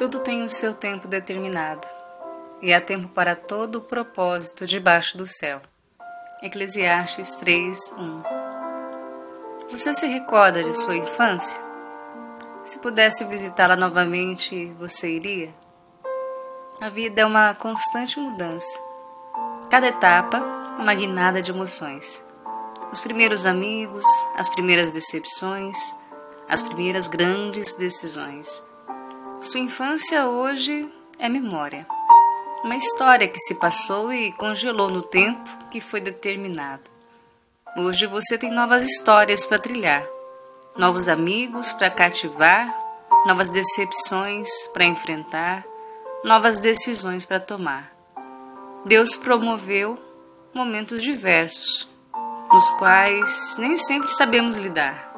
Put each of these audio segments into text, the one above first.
Tudo tem o seu tempo determinado, e há tempo para todo o propósito debaixo do céu. Eclesiastes 3, 1 Você se recorda de sua infância? Se pudesse visitá-la novamente, você iria? A vida é uma constante mudança. Cada etapa, uma guinada de emoções. Os primeiros amigos, as primeiras decepções, as primeiras grandes decisões sua infância hoje é memória. Uma história que se passou e congelou no tempo que foi determinado. Hoje você tem novas histórias para trilhar, novos amigos para cativar, novas decepções para enfrentar, novas decisões para tomar. Deus promoveu momentos diversos, nos quais nem sempre sabemos lidar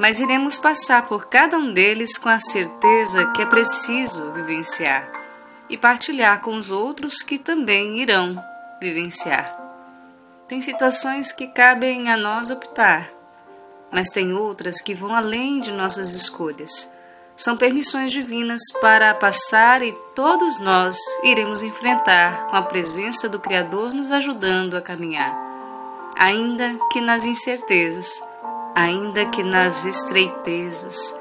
mas iremos passar por cada um deles com a certeza que é preciso vivenciar e partilhar com os outros que também irão vivenciar. Tem situações que cabem a nós optar, mas tem outras que vão além de nossas escolhas. São permissões divinas para passar e todos nós iremos enfrentar com a presença do Criador nos ajudando a caminhar, ainda que nas incertezas ainda que nas estreitezas,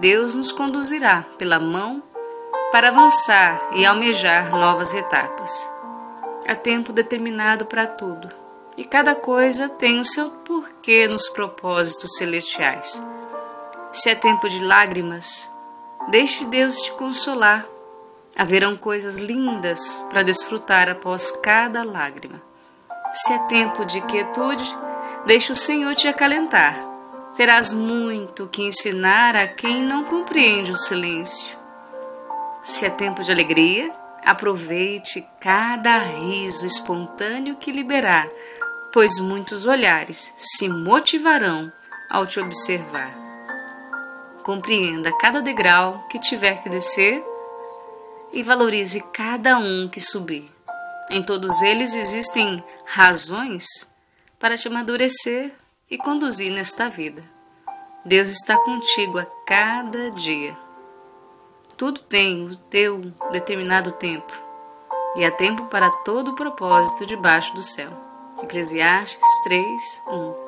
Deus nos conduzirá pela mão para avançar e almejar novas etapas. Há tempo determinado para tudo, e cada coisa tem o seu porquê nos propósitos celestiais. Se é tempo de lágrimas, deixe Deus te consolar. Haverão coisas lindas para desfrutar após cada lágrima. Se é tempo de quietude, deixe o Senhor te acalentar terás muito que ensinar a quem não compreende o silêncio. Se é tempo de alegria, aproveite cada riso espontâneo que liberar, pois muitos olhares se motivarão ao te observar. Compreenda cada degrau que tiver que descer e valorize cada um que subir. Em todos eles existem razões para te amadurecer e conduzir nesta vida. Deus está contigo a cada dia. Tudo tem o teu determinado tempo, e há tempo para todo o propósito debaixo do céu. Eclesiastes 3, 1